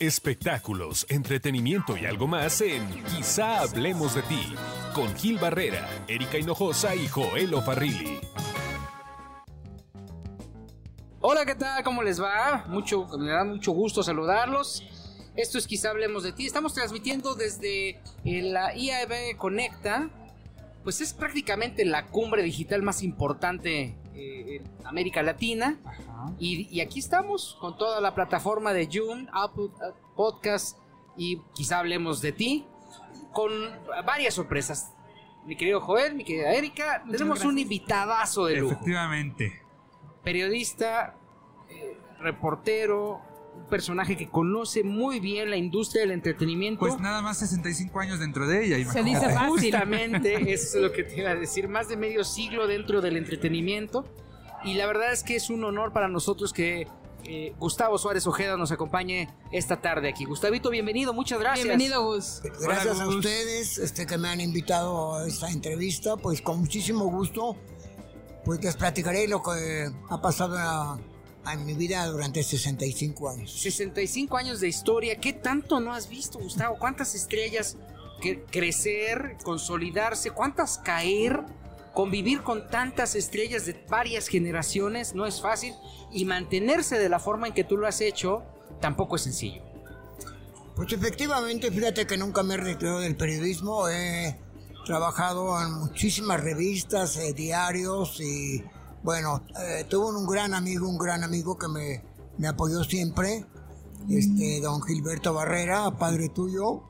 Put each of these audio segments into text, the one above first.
Espectáculos, entretenimiento y algo más en Quizá hablemos de ti, con Gil Barrera, Erika Hinojosa y Joel Farrilli. Hola, ¿qué tal? ¿Cómo les va? Mucho, me da mucho gusto saludarlos. Esto es Quizá hablemos de ti. Estamos transmitiendo desde eh, la IAB Conecta. Pues es prácticamente la cumbre digital más importante eh, en América Latina. Y, y aquí estamos con toda la plataforma de Zoom, Apple uh, Podcast y quizá hablemos de ti. Con varias sorpresas. Mi querido Joel, mi querida Erika, tenemos un invitadazo de lujo. Efectivamente. Periodista, eh, reportero, personaje que conoce muy bien la industria del entretenimiento. Pues nada más 65 años dentro de ella. Se dice imagínate. fácil. Justamente, eso es lo que te iba a decir, más de medio siglo dentro del entretenimiento. Y la verdad es que es un honor para nosotros que eh, Gustavo Suárez Ojeda nos acompañe esta tarde aquí. Gustavito, bienvenido, muchas gracias. Bienvenido, Gus. Gracias Hola, a ustedes este, que me han invitado a esta entrevista, pues con muchísimo gusto, pues les platicaré lo que ha pasado a- a en mi vida durante 65 años. 65 años de historia, ¿qué tanto no has visto, Gustavo? ¿Cuántas estrellas que crecer, consolidarse? ¿Cuántas caer? Convivir con tantas estrellas de varias generaciones no es fácil y mantenerse de la forma en que tú lo has hecho tampoco es sencillo. Pues efectivamente, fíjate que nunca me he retirado del periodismo, he trabajado en muchísimas revistas, eh, diarios y bueno, eh, tuve un gran amigo, un gran amigo que me, me apoyó siempre, este don Gilberto Barrera, padre tuyo,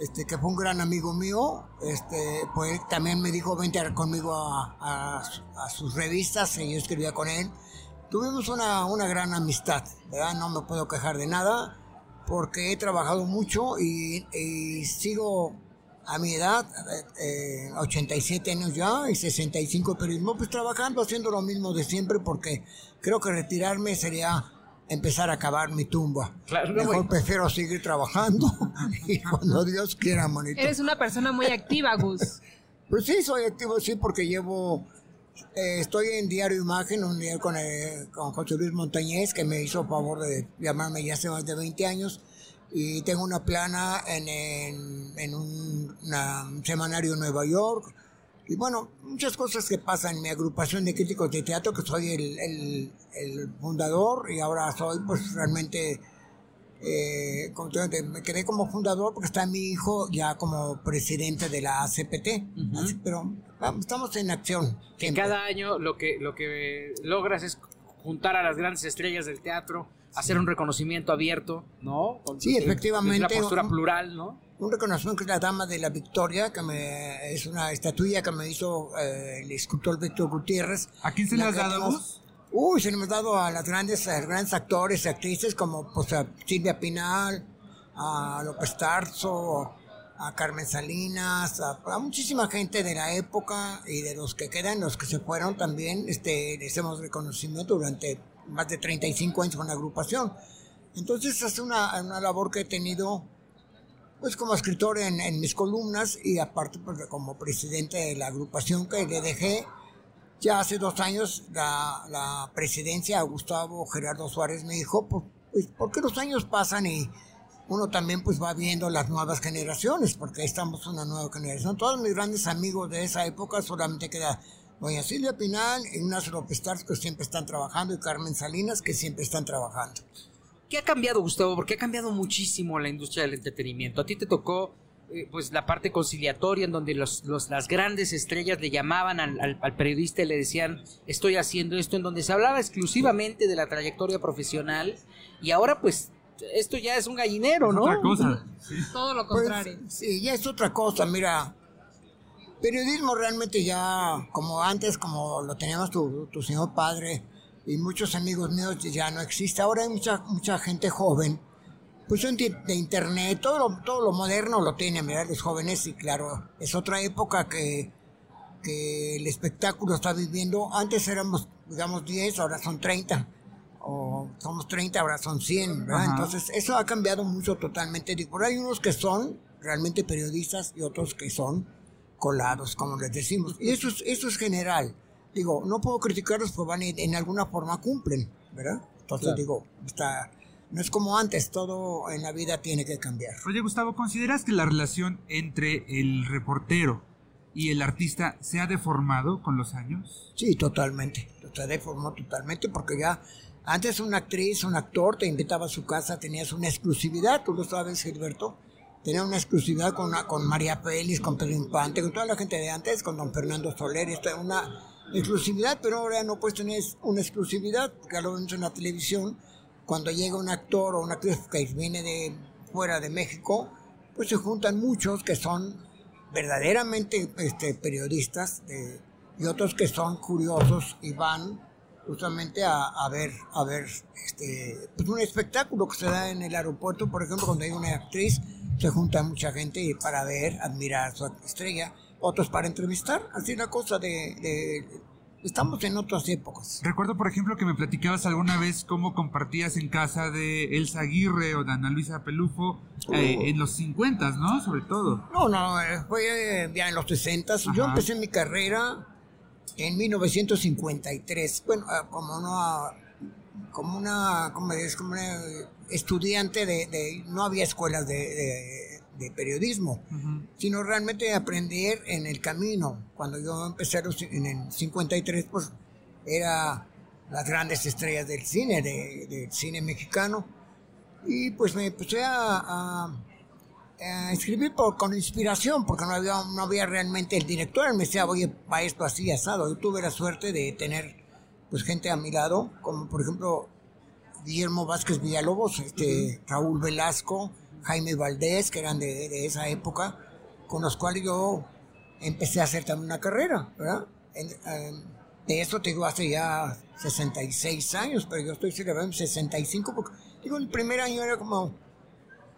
este que fue un gran amigo mío, este pues también me dijo vente conmigo a, a- a sus revistas y yo escribía con él. Tuvimos una, una gran amistad, ¿verdad? No me puedo quejar de nada porque he trabajado mucho y, y sigo a mi edad, eh, eh, 87 años ya y 65 de periodismo, pues trabajando, haciendo lo mismo de siempre porque creo que retirarme sería empezar a cavar mi tumba. Claro, no, Mejor prefiero seguir trabajando y cuando Dios quiera, manito. Eres una persona muy activa, Gus. Pues sí, soy activo, sí, porque llevo, eh, estoy en Diario Imagen, un día con, eh, con José Luis Montañez, que me hizo favor de llamarme ya hace más de 20 años, y tengo una plana en, en, en un una- un semanario en Nueva York, y bueno, muchas cosas que pasan en mi agrupación de críticos de teatro, que soy el, el, el fundador, y ahora soy pues realmente eh, como te digo, me quedé como fundador porque está mi hijo ya como presidente de la ACPT. Así, pero vamos, estamos en acción. siempre. Cada año lo que, lo que logras es juntar a las grandes estrellas del teatro, hacer un reconocimiento abierto, ¿no? Con- Sí, efectivamente. Una postura Un- plural, ¿no? Un reconocimiento que es la Dama de la Victoria, que me, es una estatuilla que me hizo eh, el escultor Víctor Gutiérrez. ¿A quién se le has dado? Uy, se le hemos dado a las grandes, a los grandes actores y actrices como pues, a Silvia Pinal, a López Tarso, a Carmen Salinas, a, a muchísima gente de la época y de los que quedan, los que se fueron también, este, les hemos reconocimiento durante más de 35 años con la agrupación. Entonces es una, una labor que he tenido pues como escritor en, en mis columnas y aparte pues, como presidente de la agrupación que le dejé ya hace dos años la, la presidencia a Gustavo Gerardo Suárez me dijo, pues, pues, porque los años pasan y uno también pues va viendo las nuevas generaciones, porque ahí estamos una nueva generación. Todos mis grandes amigos de esa época solamente queda doña Silvia Pinal, Ignacio López Tarso, que siempre están trabajando, y Carmen Salinas, que siempre están trabajando. ¿Qué ha cambiado, Gustavo? Porque ha cambiado muchísimo la industria del entretenimiento. A ti te tocó eh, pues la parte conciliatoria en donde los, los- las grandes estrellas le llamaban al, al- al periodista y le decían estoy haciendo esto, en donde se hablaba exclusivamente de la trayectoria profesional y ahora pues esto ya es un gallinero, ¿no? Otra cosa. Sí. Todo lo Pues, contrario. sí, ya es otra cosa, mira. Periodismo realmente ya, como antes, como lo teníamos tu, tu señor padre y muchos amigos míos, ya no existe. Ahora hay mucha, mucha gente joven, pues de internet, todo lo, todo lo moderno lo tienen, ¿verdad? Los jóvenes, y claro, es otra época que, que el espectáculo está viviendo. Antes éramos, digamos, 10, ahora son 30. O somos 30, ahora son 100, ¿verdad? Ajá. Entonces, eso ha cambiado mucho totalmente. Digo, hay unos que son realmente periodistas y otros que son colados, como les decimos. Y eso es, eso es general. Digo, no puedo criticarlos porque van y en alguna forma cumplen, ¿verdad? Entonces Claro. digo, está... No es como antes, todo en la vida tiene que cambiar. Oye, Gustavo, ¿consideras que la relación entre el reportero y el artista se ha deformado con los años? Sí, totalmente. Se deformó totalmente porque ya antes una actriz, un actor te invitaba a su casa, tenías una exclusividad, tú lo sabes, Gilberto. Tenía una exclusividad con, con María Félix, con Pedro Infante, con toda la gente de antes, con don Fernando Soler. Esto es una exclusividad, pero ahora no puedes tener una exclusividad, porque lo vemos en la televisión. Cuando llega un actor o una actriz que viene de fuera de México, pues se juntan muchos que son verdaderamente este, periodistas de, y otros que son curiosos y van justamente a, a, ver a ver este pues un espectáculo que se da en el aeropuerto por ejemplo cuando hay una actriz se junta mucha gente para ver admirar a su estrella otros para entrevistar así la cosa de, de estamos en otras épocas Recuerdo, por ejemplo, que me platicabas alguna vez cómo compartías en casa de Elsa Aguirre o de Ana Luisa Pelufo eh, en los 50, ¿no? Sobre todo. no no eh, fue eh, ya en los 60 yo empecé mi carrera en 1953 bueno ah, como una como una como es como una estudiante de, de- no había escuelas de, de- de periodismo sino realmente aprender en el camino. Cuando yo empecé en el 53, pues era las grandes estrellas del cine, de- del cine mexicano. Y pues me empecé a, a- a escribir por- con inspiración, porque no había, no había realmente el director, él me decía, oye, va esto así, asado. Yo tuve la suerte de tener pues gente a mi lado, como por ejemplo Guillermo Vázquez Villalobos, este, Raúl Velasco, Jaime Valdés, que eran de, de esa época, con los cuales yo empecé a hacer también una carrera, ¿verdad? En- em, de eso te digo hace ya 66 años, pero yo estoy celebrando 65 porque, digo, el primer año era como,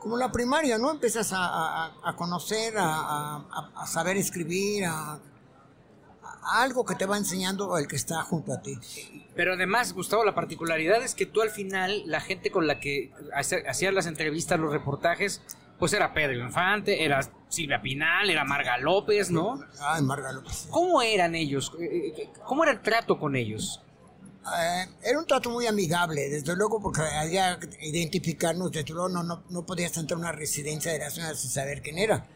como la primaria, ¿no? Empiezas a, a- a conocer, a, a- saber escribir, a, algo que te va enseñando el que está junto a ti. Pero además, Gustavo, la particularidad es que tú al final, la gente con la que hacías las entrevistas, los reportajes, pues era Pedro Infante, era Silvia Pinal, era Marga López, ¿no? Ay, Marga López. ¿Cómo eran ellos? Eh, eh, ¿Cómo era el trato con ellos? Eh, era un trato muy amigable, desde luego, porque había que identificarnos, desde luego no, no, no podías entrar a una residencia de la ciudad sin saber quién era.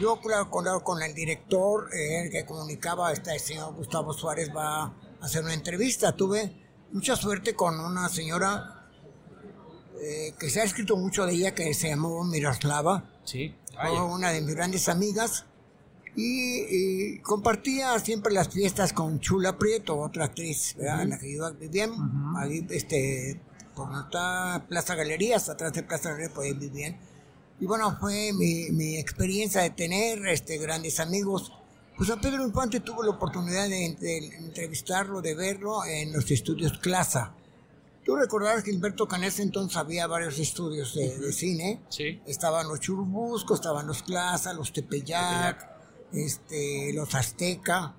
Yo, claro, con, con el director, eh, el que comunicaba, este señor Gustavo Suárez va a hacer una entrevista. Tuve mucha suerte con una señora eh, que se ha escrito mucho de ella, que se llamó Miroslava. Sí. Fue una de mis grandes amigas y, y compartía siempre las fiestas con Chula Prieto, otra actriz, ¿verdad? En la que yo vivía, ahí, este, por está Plaza Galerías, atrás de Plaza Galerías, pues ahí vivían. Y bueno, fue mi, mi experiencia de tener este, grandes amigos. Pues a Pedro Infante tuve la oportunidad de, de entrevistarlo, de verlo en los estudios Clasa. Tú recordarás que Gilberto Canés entonces había varios estudios de, de cine. Sí. Estaban los Churubusco, estaban los Plaza, los Tepeyac, este, los Azteca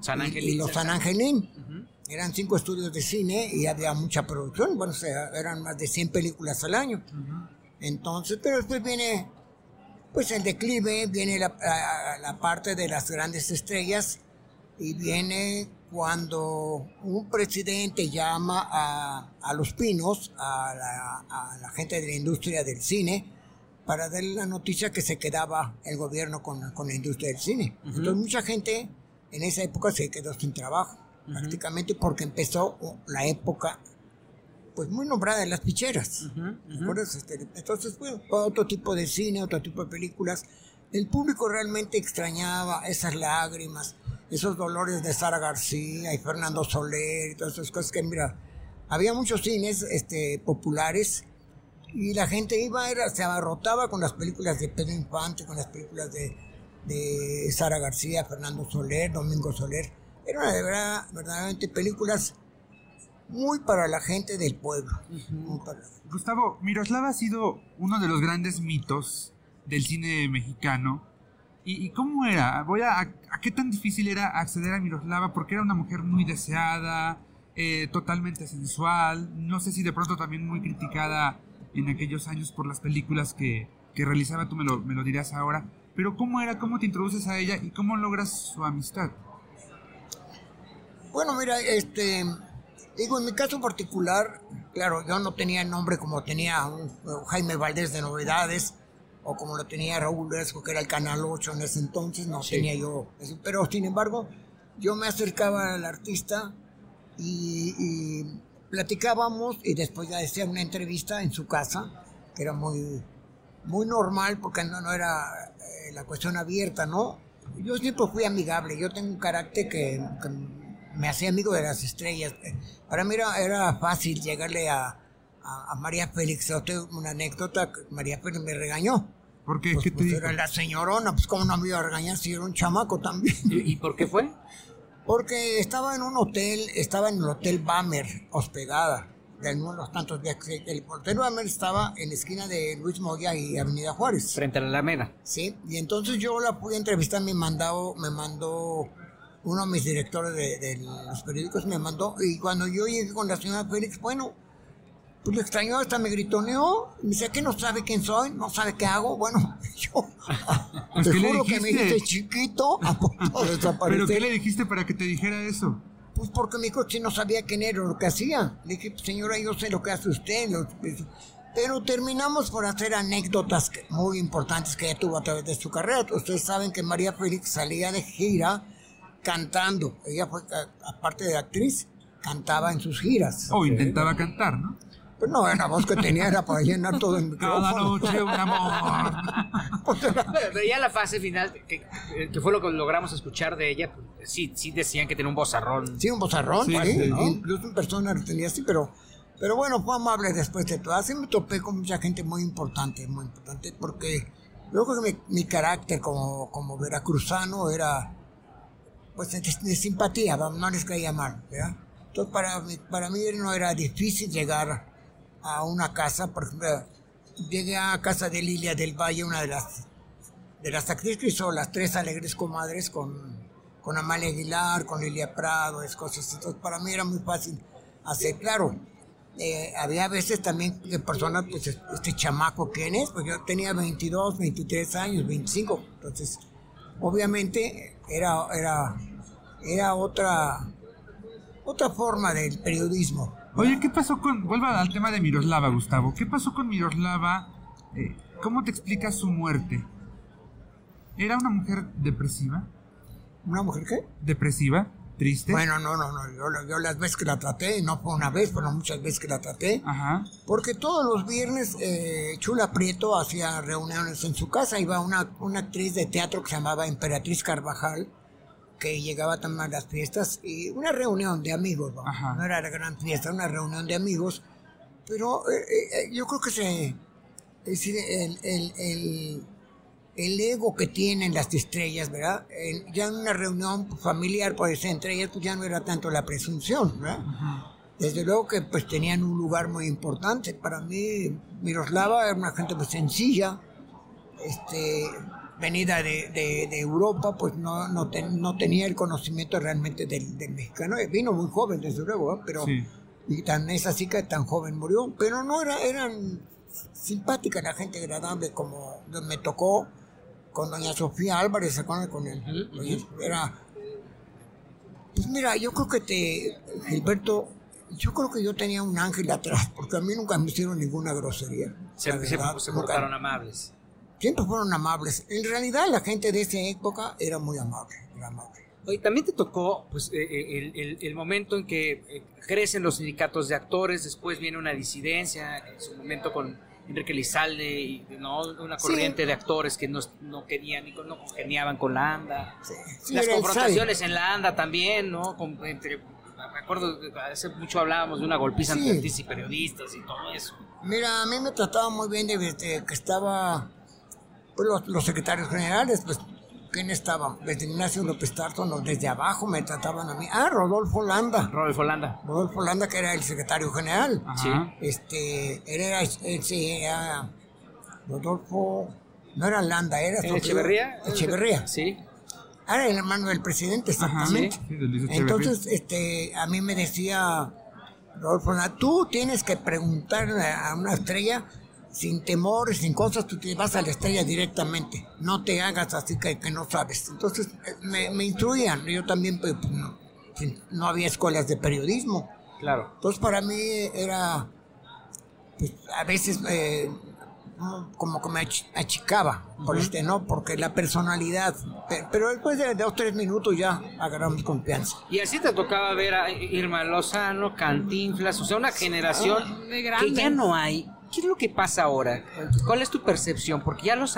San y- Angelín. y los San Angelín. Eran cinco estudios de cine y había mucha producción. Bueno, o sea, eran más de 100 películas al año. Entonces, pero después viene pues el declive, viene la, la- la parte de las grandes estrellas y viene cuando un presidente llama a, a los pinos, a la, a la gente de la industria del cine, para darle la noticia que se quedaba el gobierno con, con la industria del cine. Entonces mucha gente en esa época se quedó sin trabajo, prácticamente porque empezó la época pues muy nombrada de las picheras. Este, entonces, bueno, fue otro tipo de cine, otro tipo de películas. El público realmente extrañaba esas lágrimas, esos dolores de Sara García y Fernando Soler y todas esas cosas que, mira, había muchos cines este, populares y la gente iba, era, se abarrotaba con las películas de Pedro Infante, con las películas de, de Sara García, Fernando Soler, Domingo Soler. Eran de verdad, verdaderamente películas muy para la gente del pueblo. para- Gustavo, Miroslava ha sido uno de los grandes mitos del cine mexicano. ¿Y, y cómo era? Voy a, a, qué tan difícil era acceder a Miroslava? Porque era una mujer muy deseada, eh, totalmente sensual. No sé si de pronto también muy criticada en aquellos años por las películas que, que realizaba, tú me lo, me lo dirás ahora. Pero ¿cómo era? ¿Cómo te introduces a ella? ¿Y cómo logras su amistad? Bueno, mira, este, Digo, en mi caso particular, claro, yo no tenía el nombre como tenía un, un Jaime Valdés de Novedades, o como lo tenía Raúl Vesco, que era el Canal 8 en ese entonces, no tenía yo eso. Pero sin embargo, yo me acercaba al artista y, y platicábamos y después ya hacía una entrevista en su casa, que era muy, muy normal porque no, no era eh, la cuestión abierta, ¿no? Yo siempre fui amigable, yo tengo un carácter que, que me hacía amigo de las estrellas. Para mí era, era fácil llegarle a, a, a María Félix. Yo tengo una anécdota, María Félix me regañó. ¿Por qué? Pues, ¿Qué te pues dijo? era la señorona, pues cómo no me iba a regañar si era un chamaco también. ¿Y, y por qué fue? Porque estaba en un hotel, estaba en el Hotel Bamer, hospedada, de uno de los tantos viajes. El Hotel Bamer estaba en la esquina de Luis Moya y Avenida Juárez. Frente a la Alameda. Sí, y entonces yo la pude entrevistar, me mandó, me mandó uno de mis directores de, de los periódicos, me mandó, y cuando yo llegué con la señora Félix, bueno, pues le extrañó, hasta me gritoneó, me dice que no sabe quién soy, no sabe qué hago, bueno, yo Pues, te ¿qué le juro que me dijiste? chiquito, a punto de ¿Pero qué le dijiste para que te dijera eso? Pues porque mi coche no sabía quién era lo que hacía. Le dije, señora, yo sé lo que hace usted. lo- Pero terminamos por hacer anécdotas muy importantes que ella tuvo a través de su carrera. Ustedes saben que María Félix salía de gira cantando. Ella fue, aparte de actriz, cantaba en sus giras. O intentaba cantar, ¿no? Pues no, la voz que tenía era para llenar todo el Cada micrófono. noche un amor. Pues era- Pero, ya la fase final, que, que fue lo que logramos escuchar de ella, pues, sí, sí decían que tenía un vozarrón. Sí, un bozarrón, Sí, sí, ¿no? incluso en persona lo tenía así, pero, pero bueno, fue amable después de todo. Así me topé con mucha gente muy importante, muy importante, porque yo creo que mi, mi carácter como, como veracruzano era, pues, de, de simpatía, no les caía mal, ¿verdad? Entonces, para mí, para mí no era difícil llegar a una casa, por ejemplo, llegué a casa de Lilia del Valle, una de las de las actrices que hizo las tres alegres comadres con, con Amalia Aguilar, con Lilia Prado, es cosas. Entonces para mí era muy fácil hacer, claro. eh, había veces también personas, pues es- este chamaco, ¿quién es? Pues yo tenía 22, 23 años, 25. Entonces, obviamente era, era, era otra, otra forma del periodismo. Oye, ¿qué pasó con... Vuelvo al tema de Miroslava, Gustavo. ¿Qué pasó con Miroslava? Eh, ¿Cómo te explicas su muerte? ¿Era una mujer depresiva? ¿Una mujer qué? ¿Depresiva? ¿Triste? Bueno, no, no, no. Yo, yo las veces que la traté, no fue una vez, pero muchas veces que la traté, Ajá. Porque todos los viernes eh, Chula Prieto hacía reuniones en su casa. Iba una, una actriz de teatro que se llamaba Emperatriz Carvajal, que llegaba también a las fiestas. Y una reunión de amigos, ¿no? Ajá. No era la gran fiesta, una reunión de amigos. Pero eh, eh, yo creo que se... Es el, el, el, el ego que tienen las estrellas, ¿verdad? Ya en una reunión familiar, pues entre ellas, pues ya no era tanto la presunción, ¿verdad? Desde luego que pues tenían un lugar muy importante. Para mí, Miroslava era una gente muy sencilla, este, venida de, de- de Europa, pues no, no, ten- no tenía el conocimiento realmente del, del mexicano. Eh, Vino muy joven, desde luego, ¿eh? pero Sí. y tan es así que tan joven murió. Pero no era, eran simpática la gente agradable, como me tocó con doña Sofía Álvarez, ¿se acuerdan? Con él. Pues, Era pues mira, yo creo que te, Gilberto, yo creo que yo tenía un ángel atrás, porque a mí nunca me hicieron ninguna grosería. Se nunca. portaron amables. Siempre fueron amables. En realidad la gente de esa época era muy amable, era amable. Oye, también te tocó pues, eh, eh, el, el- el momento en que eh, crecen los sindicatos de actores, después viene una disidencia, en su momento con Enrique Lizalde, y, ¿no? una Sí. corriente de actores que no, no querían y no congeniaban con la ANDA. Sí, sí, Las confrontaciones en la ANDA también, ¿no? Con- entre, me acuerdo, hace mucho hablábamos de una golpiza entre artistas y periodistas y todo eso. Mira, a mí me trataba muy bien desde que estaba, pues los, los secretarios generales, pues, ¿quién estaba? Desde Ignacio López Tarso, no, desde abajo me trataban a mí. Ah, Rodolfo Landa. Rodolfo Landa. Rodolfo Landa, que era el secretario general. Ajá. Este, él era, él sí era Rodolfo, no era Landa, era su ¿Echeverría? Echeverría. Sí. Era el hermano del presidente, exactamente. Sí, Luis Echeverría. Entonces, este, a mí me decía Rodolfo Landa, tú tienes que preguntar a una estrella sin temores, sin cosas, tú te vas a la estrella directamente. No te hagas así que, que no sabes. Entonces, eh, me, me instruían. Yo también, pues, no, sin- no había escuelas de periodismo. Claro. Entonces para mí era, pues, a veces eh, como que me ach- achicaba, por este, ¿no? Porque la personalidad, pe- pero después de dos, tres minutos ya agarramos confianza. Y así te tocaba ver a Irma Lozano, Cantinflas, o sea, una generación De que ya no hay. ¿Qué es lo que pasa ahora? ¿Cuál es tu percepción? Porque ya los,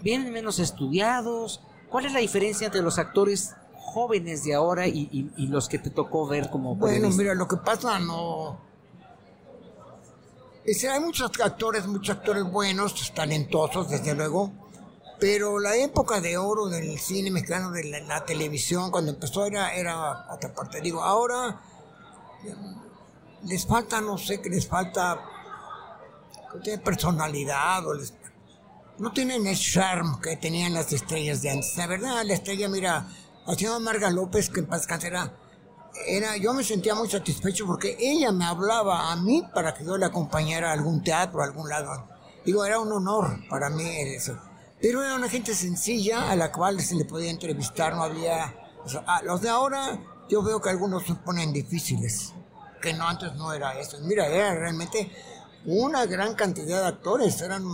vienen menos estudiados. ¿Cuál es la diferencia entre los actores jóvenes de ahora y, y- y los que te tocó ver como Bueno, mira, lo que pasa no... Es, hay muchos actores, muchos actores buenos, talentosos, desde luego, pero la época de oro del cine mexicano, de la, la televisión, cuando empezó era, era otra parte. Digo, ahora les falta, no sé, que les falta tiene personalidad o les- no tienen el charm que tenían las estrellas de antes. La verdad, la estrella, mira, la señora Marga López, que en paz era, era, yo me sentía muy satisfecho porque ella me hablaba a mí para que yo le acompañara a algún teatro, a algún lado. Digo, era un honor para mí eso. Pero era una gente sencilla a la cual se le podía entrevistar, no había... o sea, a los de ahora, yo veo que algunos se ponen difíciles, que no antes no era eso. Mira, era realmente una gran cantidad de actores, eran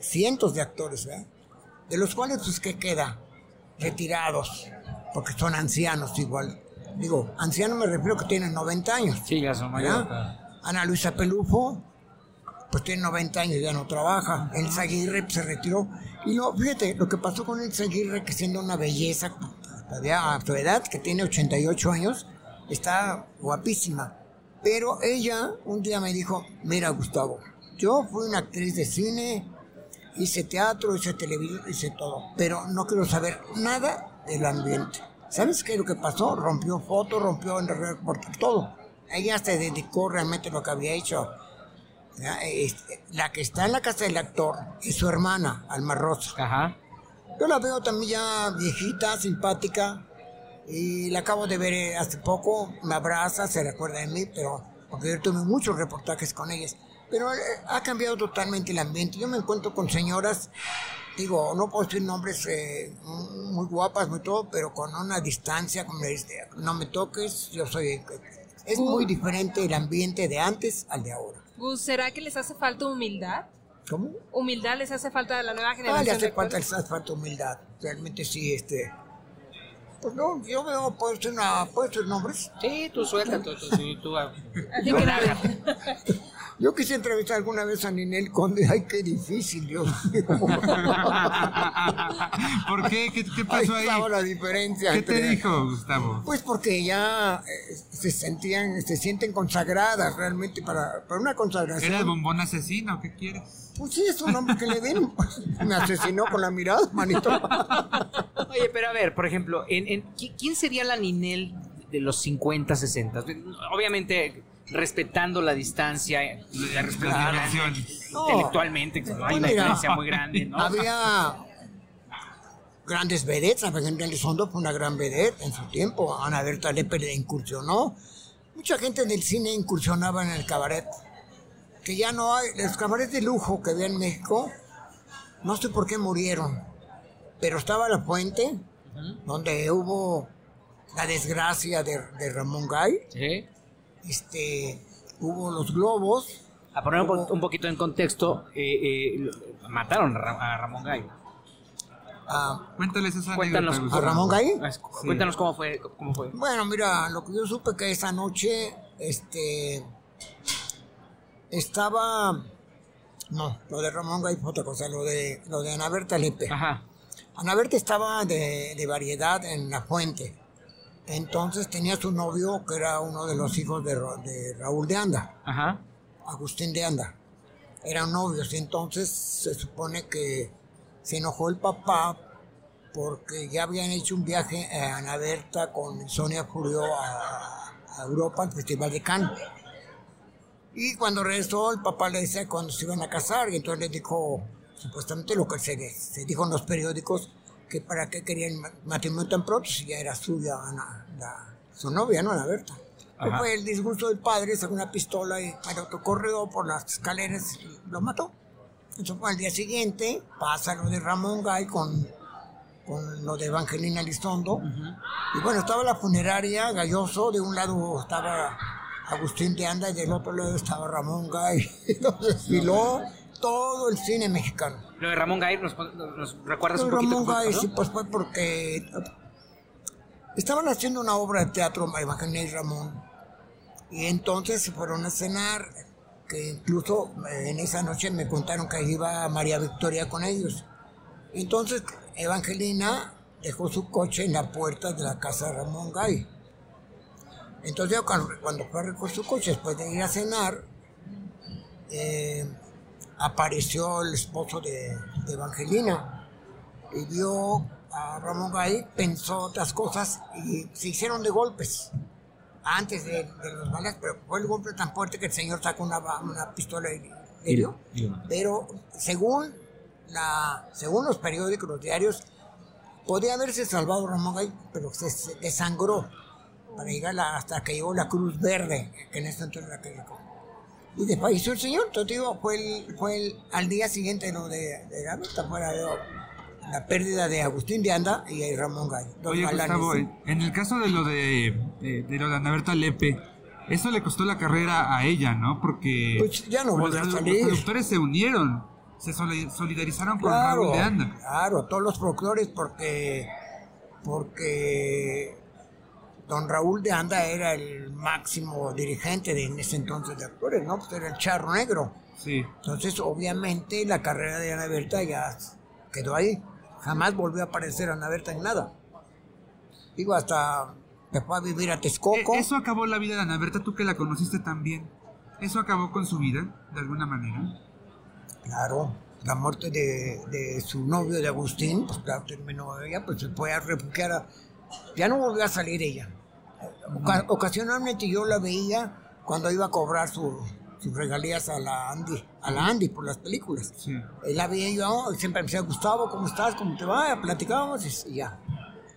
cientos de actores, ¿verdad? De los cuales, pues, ¿qué queda? Retirados, porque son ancianos igual. Digo, ancianos me refiero que tienen 90 años. Sí, ya son mayores. Ana Luisa Pelufo, pues tiene 90 años, ya no trabaja. Elsa Aguirre pues, se retiró. Y no, fíjate, lo que pasó con Elsa Aguirre, que siendo una belleza, todavía a su edad, que tiene 88 años, está guapísima. Pero ella un día me dijo, mira Gustavo, yo fui una actriz de cine, hice teatro, hice televisión, hice todo, pero no quiero saber nada del ambiente. ¿Sabes qué es lo que pasó? Rompió fotos, rompió en realidad por todo. Ella se dedicó realmente a lo que había hecho. Este, La que está en la casa del actor es su hermana, Alma Rosa. Ajá. Yo la veo también ya viejita, simpática, y la acabo de ver eh, hace poco, me abraza, se recuerda de mí, pero porque yo tuve muchos reportajes con ellas. Pero eh, ha cambiado totalmente el ambiente. Yo me encuentro con señoras, digo, no puedo decir nombres eh, muy guapas, muy todo, pero con una distancia, como no me toques, yo soy... Es muy diferente el ambiente de antes al de ahora. Gus, ¿será que les hace falta humildad? ¿Cómo? ¿Humildad les hace falta a la nueva Ah, generación? le de hace falta, actores? le hace falta humildad. Realmente sí, este. Pues no, yo veo, puedo decir, una, ¿puedo decir nombres. Sí, tú suelta, tú, tú, sí, tú, Así que nada. Yo quise entrevistar alguna vez a Ninel Conde. Ay, qué difícil, Dios mío. ¿Por qué? ¿Qué, qué Ahí pasó ahí? estaba la diferencia. ¿Qué te dijo, Gustavo? Pues porque ya eh, se sentían, se sienten consagradas realmente para, para una consagración. ¿Era el bombón asesino? ¿Qué quieres? Pues sí, es un nombre que le den. Me asesinó con la mirada, manito. Oye, pero a ver, por ejemplo, en, en- ¿qui- ¿quién sería la Ninel de los 50, 60? Obviamente, respetando la distancia, la Las dimensiones. intelectualmente, que no hay una mira, diferencia muy grande, ¿no? Había grandes vedettes, Virgen Elizondo fue una gran vedette en su tiempo, Ana Berta Lepe le incursionó. Mucha gente del cine incursionaba en el cabaret, que ya no hay, los cabarets de lujo que había en México, no sé por qué murieron, pero estaba La Fuente, donde hubo la desgracia de, de Ramón Gay, Sí. Este, hubo Los Globos, A poner un, po- un poquito en contexto, eh, eh, mataron a, Ra- a Ramón Gallo. ah, Cuéntales esa Cuéntanos, ¿A Ramón Gay? Cuéntanos cómo fue, cómo fue. Bueno, mira, lo que yo supe que esa noche, este, estaba, no, lo de Ramón Gay fue otra cosa, lo de, lo de Ana Berta Lepe. Ajá. Ana Berta estaba de, de variedad en La Fuente. Entonces tenía su novio, que era uno de los hijos de, Ra- de Raúl de Anda, Ajá. Agustín de Anda. Eran novios y entonces se supone que se enojó el papá porque ya habían hecho un viaje a Ana Berta con Sonia Furio a, a Europa, al Festival de Cannes. Y cuando regresó, el papá le decía cuando se iban a casar, y entonces le dijo, supuestamente lo que se, se dijo en los periódicos, que para qué querían ma- matrimonio tan pronto si ya era suya Ana, la- su novia, ¿no? Ana Berta. Ajá. fue el disgusto del padre, sacó una pistola y bueno, corrió por las escaleras y lo mató. Eso fue al día siguiente, pasa lo de Ramón Gay con, con lo de Evangelina Listondo. Y bueno, estaba la funeraria, Galloso, de un lado estaba Agustín de Anda y del otro lado estaba Ramón Gay. Entonces desfiló todo el cine mexicano. Lo de Ramón Gay, ¿nos, nos recuerdas un poquito? Ramón Gay, sí, pues fue porque estaban haciendo una obra de teatro, Imaginé y Ramón, y entonces se fueron a cenar, que incluso eh, en esa noche me contaron que iba María Victoria con ellos. Entonces Evangelina dejó su coche en la puerta de la casa de Ramón Gay. Entonces cuando, cuando fue a recoger su coche después de ir a cenar, eh, apareció el esposo de, de Evangelina y vio a Ramón Gay, pensó otras cosas y se hicieron de golpes antes de, de los balas, pero fue el golpe tan fuerte que el señor sacó una, pistola y le dio. Pero según, la, según los periódicos, los diarios, podía haberse salvado Ramón Gay, pero se, se desangró para llegar la- hasta que llegó la Cruz Verde, que en ese entonces era que Y desfalleció el señor, entonces digo, fue, el, fue el, al día siguiente lo de, de la nota, fue la, la pérdida de Agustín de Anda y de Ramón Gay. dos Oye. Gustavo, en el caso de lo de, de, de lo de Ana Berta Lepe, eso le costó la carrera a ella, ¿no? Porque Pues ya no a los, productores se unieron, se soli- solidarizaron con Claro, Raúl de Anda. claro, todos los folclores porque porque don Raúl de Anda era el máximo dirigente de en ese entonces de actores, ¿no? Pues era el charro negro. Sí. Entonces, obviamente, la carrera de Ana Berta ya quedó ahí. Jamás volvió a aparecer Ana Berta en nada. Digo, hasta se fue a vivir a Texcoco. E- Eso acabó la vida de Ana Berta, tú que la conociste también. Eso acabó con su vida, de alguna manera. Claro, la muerte de, de su novio de Agustín, pues claro, terminó ella, pues se fue a refugiar. a- ya no volvió a salir ella. Oca- ocasionalmente yo la veía cuando iba a cobrar su- sus regalías a la Andy, a la Andy por las películas. Sí. La veía yo, y siempre me decía, Gustavo, ¿cómo estás? ¿Cómo te va? Platicábamos y ya.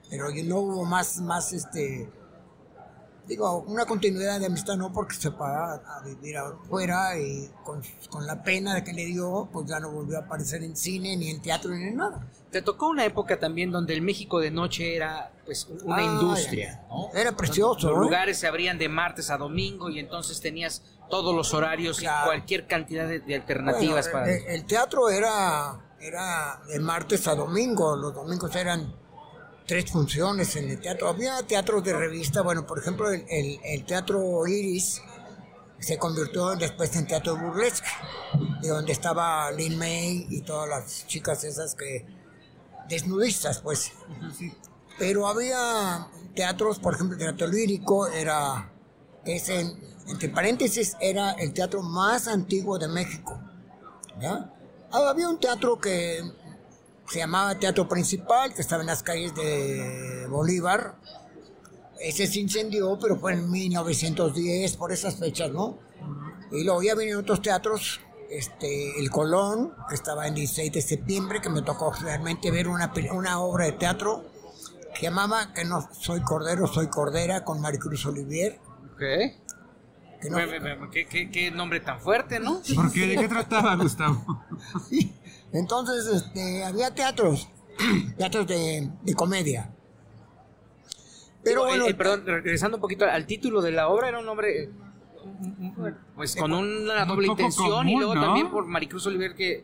Pero no hubo más, más este, digo, una continuidad de amistad, no porque se fue a, vivir afuera y con, con la pena que le dio, pues ya no volvió a aparecer en cine, ni en teatro, ni en nada. Te tocó una época también donde el México de noche era pues una Ah, industria. ¿no? Era precioso, Los ¿no? lugares se abrían de martes a domingo y entonces tenías todos los horarios Claro. y cualquier cantidad de, de alternativas Bueno, para... el, el teatro era, era de martes a domingo, los domingos eran tres funciones en el teatro. Había teatros de revista, bueno, por ejemplo, el, el- el teatro Iris se convirtió después en teatro burlesque, de donde estaba Lin May y todas las chicas esas que desnudistas, pues. Sí. Pero había teatros, por ejemplo, el teatro lírico era, ese, entre paréntesis, era el teatro más antiguo de México. Ah, Había un teatro que se llamaba Teatro Principal, que estaba en las calles de Bolívar. Ese se incendió, pero fue en 1910, por esas fechas, ¿no? Y luego ya vinieron otros teatros, este, el Colón, que estaba en 16 de septiembre, que me tocó realmente ver una, una obra de teatro que llamaba Que no soy cordero, soy cordera, con Maricruz Olivier. Ok. Que no- ¿Qué, qué- qué nombre tan fuerte, ¿no? ¿Por qué? ¿De qué trataba, Gustavo? Entonces, este, había teatros, teatros de, de comedia. Pero Digo, bueno, eh, eh, perdón, regresando un poquito al título de la obra, era un nombre eh, pues con una doble intención y luego ¿no? también por Maricruz Oliver que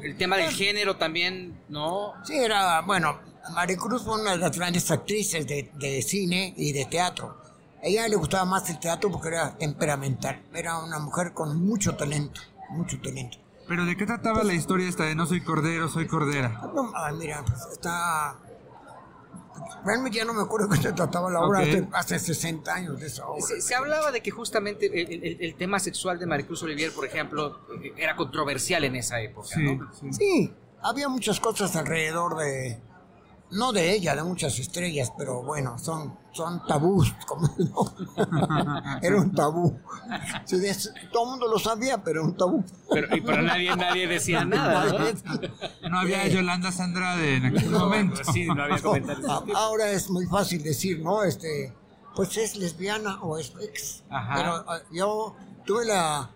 el tema del género también, ¿no? sí, era, bueno, Maricruz fue una de las grandes actrices de, de cine y de teatro. A ella le gustaba más el teatro porque era temperamental. Era una mujer con mucho talento, mucho talento. ¿Pero de qué trataba la historia esta de no soy cordero, soy cordera? No, ay, mira, pues, está... Realmente ya no me acuerdo que se trataba la obra Ok. hace, hace 60 años de esa obra. Se, se hablaba de que justamente el, el- el tema sexual de Maricruz Olivier, por ejemplo, eh, era controversial en esa época, Sí, ¿no? sí. Sí, había muchas cosas alrededor de, no de ella, de muchas estrellas, pero bueno, son, son tabús, como no, era un tabú. Sí, de- todo el mundo lo sabía, pero era un tabú. Pero, y- pero nadie, nadie decía nada, ¿no? No había Yolanda Sandrade en aquel momento. Sí, no había comentarios. A- Ahora es muy fácil decir, ¿no? Este, pues es lesbiana o es ex. Ajá. Pero ah, yo tuve la,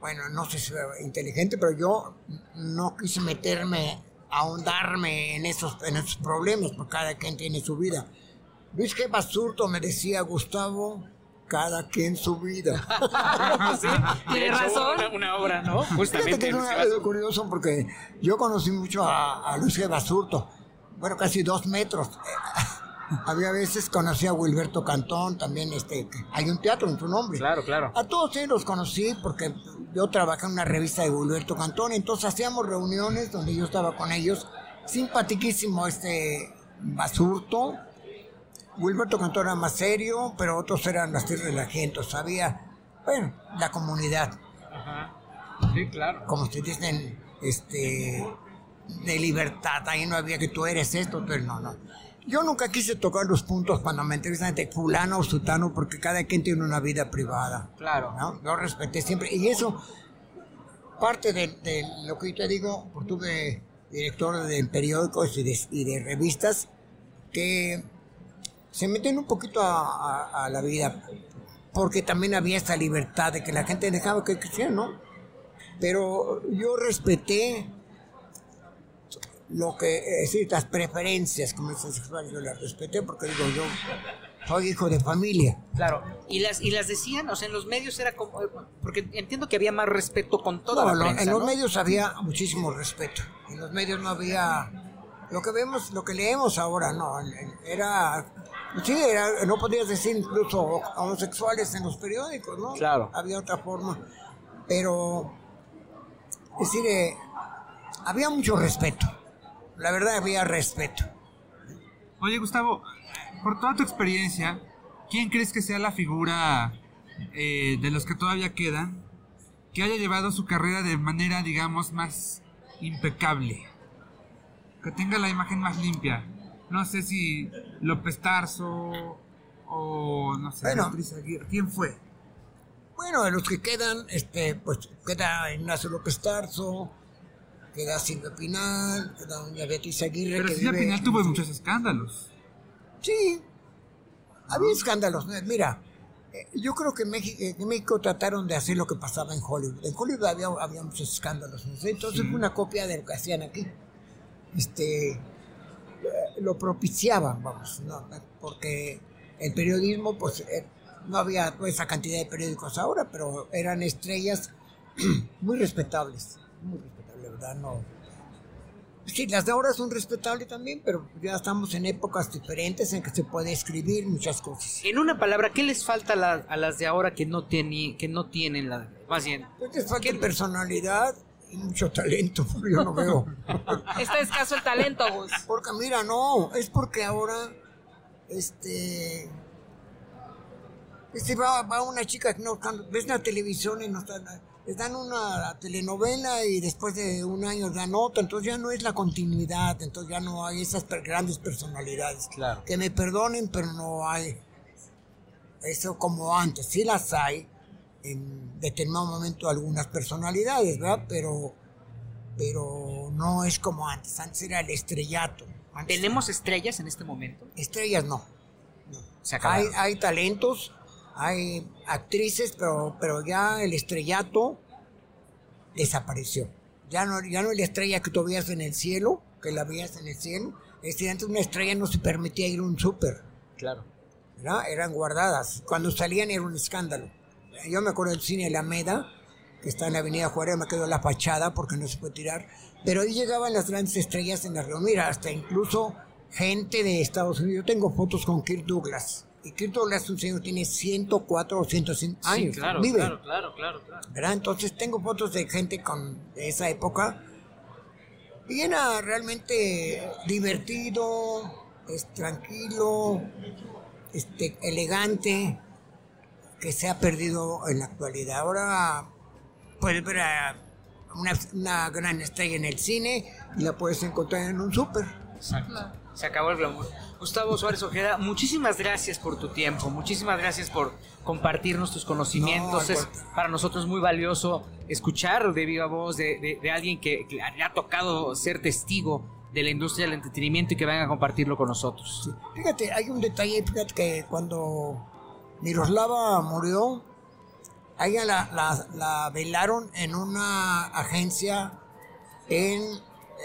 bueno, no sé si era inteligente, pero yo no quise meterme, ahondarme en esos, en esos problemas, porque cada quien tiene su vida. Luis G. Basurto me decía, Gustavo, cada quien su vida. Sí, Tiene razón. Una, una obra, ¿no? Fíjate Justamente. que es algo curioso porque yo conocí mucho a, a Luis G. Basurto, bueno, casi dos metros. Había veces conocí a Wilberto Cantón, también este, hay un teatro en su nombre. Claro, claro. A todos ellos los conocí porque yo trabajé en una revista de Wilberto Cantón, entonces hacíamos reuniones donde yo estaba con ellos. Simpatiquísimo este Basurto. Wilberto Cantón era más serio, pero otros eran así relajientos. Había, bueno, la comunidad Ajá. Sí, claro. como se dicen, este, de libertad. Ahí no había que tú eres esto, tú eres no, no. Yo nunca quise tocar los puntos cuando me entrevistan de fulano o sutano porque cada quien tiene una vida privada. Claro. ¿no? Yo respeté siempre. Y eso, parte de, de lo que yo te digo, porque tuve director de periódicos y de, y de revistas que se meten un poquito a, a- a la vida porque también había esta libertad de que la gente dejaba que quisiera, ¿no? Pero yo respeté lo que, es decir, las preferencias como dice sexual, yo las respeté porque digo, yo soy hijo de familia. Claro. Y las, y las decían, o sea, en los medios era como. Porque entiendo que había más respeto con toda No, la lo- prensa. en los medios había muchísimo respeto. En los medios no había lo que vemos, lo que leemos ahora, no. Era, sí, era, no podías decir incluso homosexuales en los periódicos, ¿no? Claro. Había otra forma, pero es decir, eh, había mucho respeto. La verdad había respeto. Oye, Gustavo, por toda tu experiencia, ¿quién crees que sea la figura eh, de los que todavía quedan que haya llevado su carrera de manera, digamos, más impecable? Que tenga la imagen más limpia. No sé si López Tarso o no sé, Bueno. ¿Quién fue? Bueno, de los que quedan, este, pues queda Ignacio López Tarso, queda Silvia Pinal, queda doña Beatriz Aguirre. Pero que Silvia vive- Pinal tuvo muchos escándalos. Sí, había escándalos. Eh, Mira, eh, yo creo que en México, en México trataron de hacer lo que pasaba en Hollywood. En Hollywood había, había muchos escándalos. ¿no? Entonces Sí. fue una copia de lo que hacían aquí. Este, eh, lo propiciaban, vamos, ¿no? porque el periodismo, pues eh, no había toda esa cantidad de periódicos ahora, pero eran estrellas muy respetables. Muy respetables, ¿verdad? No, Sí, las de ahora son respetables también, pero ya estamos en épocas diferentes en que se puede escribir muchas cosas. En una palabra, ¿qué les falta a, la- a las de ahora que no, tiene, que no tienen la. Más bien. Pues les falta ¿Qué- personalidad y mucho talento, yo no veo. Está escaso el talento, Gus. Porque mira, no, es porque ahora, este, este va, va una chica que no, cuando ves la televisión y no está, les dan una telenovela y después de un año dan otra, entonces ya no es la continuidad, entonces ya no hay esas grandes personalidades. Claro. Que me perdonen, pero no hay eso como antes. Sí las hay en determinado momento algunas personalidades, ¿verdad? Pero, pero no es como antes. Antes era el estrellato. Antes- ¿Tenemos estrellas en este momento? Estrellas no. Se Hay, hay talentos, hay actrices, pero, pero ya el estrellato desapareció. Ya no, ya no es la estrella que tú veías en el cielo, que la veías en el cielo. Es decir, antes una estrella no se permitía ir a un súper. Claro. ¿verdad? Eran guardadas. Cuando salían era un escándalo. Yo me acuerdo del cine Alameda, que está en la Avenida Juárez, me quedó la fachada porque no se puede tirar. Pero ahí llegaban las grandes estrellas en la río. Mira, hasta incluso gente de Estados Unidos. Yo tengo fotos con Kirk Douglas. Y Kirk Douglas, un señor, tiene 104 o 105 años. sí, claro, vive. claro, claro, claro, claro. ¿verdad? Entonces tengo fotos de gente con de esa época y era realmente divertido, es tranquilo, este, elegante, que se ha perdido en la actualidad. Ahora puedes ver a una, una gran estrella en el cine y la puedes encontrar en un súper. Exacto. Se acabó el glamour. Gustavo Suárez Ojeda, muchísimas gracias por tu tiempo, muchísimas gracias por compartirnos tus conocimientos. No, es para nosotros muy valioso escuchar de viva voz de, de- de alguien que, que le ha tocado ser testigo de la industria del entretenimiento y que venga a compartirlo con nosotros. Fíjate, hay un detalle, fíjate que cuando Miroslava murió, a ella la, la- la velaron en una agencia en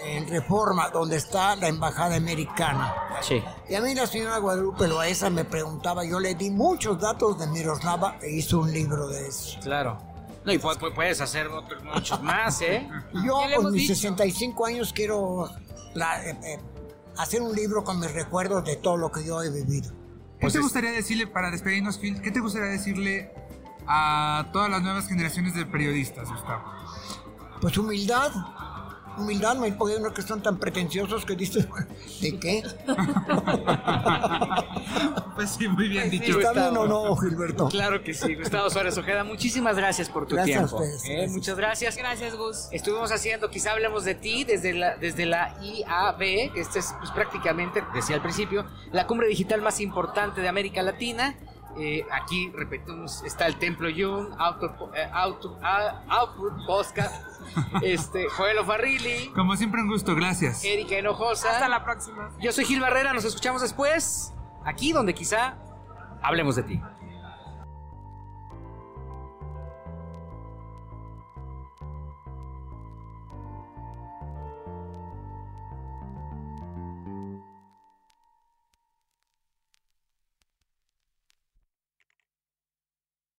en Reforma, donde está la embajada americana. Sí. Y a mí la señora Guadalupe Loaesa me preguntaba, yo le di muchos datos de Miroslava e hizo un libro de eso. Claro. No, y pu- pu- puedes hacer otros muchos más, ¿eh? Yo con mis dicho. 65 años quiero la- eh, eh, hacer un libro con mis recuerdos de todo lo que yo he vivido. ¿Qué Pues te es- gustaría decirle, para despedirnos, Phil, qué te gustaría decirle a todas las nuevas generaciones de periodistas, Gustavo? Pues humildad. Humildad, no hay por qué uno que son tan pretenciosos que dicen, ¿de qué? Pues sí, muy bien dicho. ¿Está bien o no, Gilberto? Claro que sí, Gustavo Suárez Ojeda, muchísimas gracias por tu Gracias a tiempo. ustedes, ¿eh? gracias. Muchas gracias. Gracias, Gus. Estuvimos haciendo, quizá hablemos de ti desde la, desde la IAB, que esta es pues, prácticamente, decía al principio, la cumbre digital más importante de América Latina. Eh, aquí, repetimos, está el Templo Jung, Auto, eh, Auto- ah, Output Podcast, este, Joel Farrilli, Como siempre, un gusto, gracias. Erika Hinojosa. Hasta la próxima. Yo soy Gil Barrera, nos escuchamos después, aquí donde quizá hablemos de ti.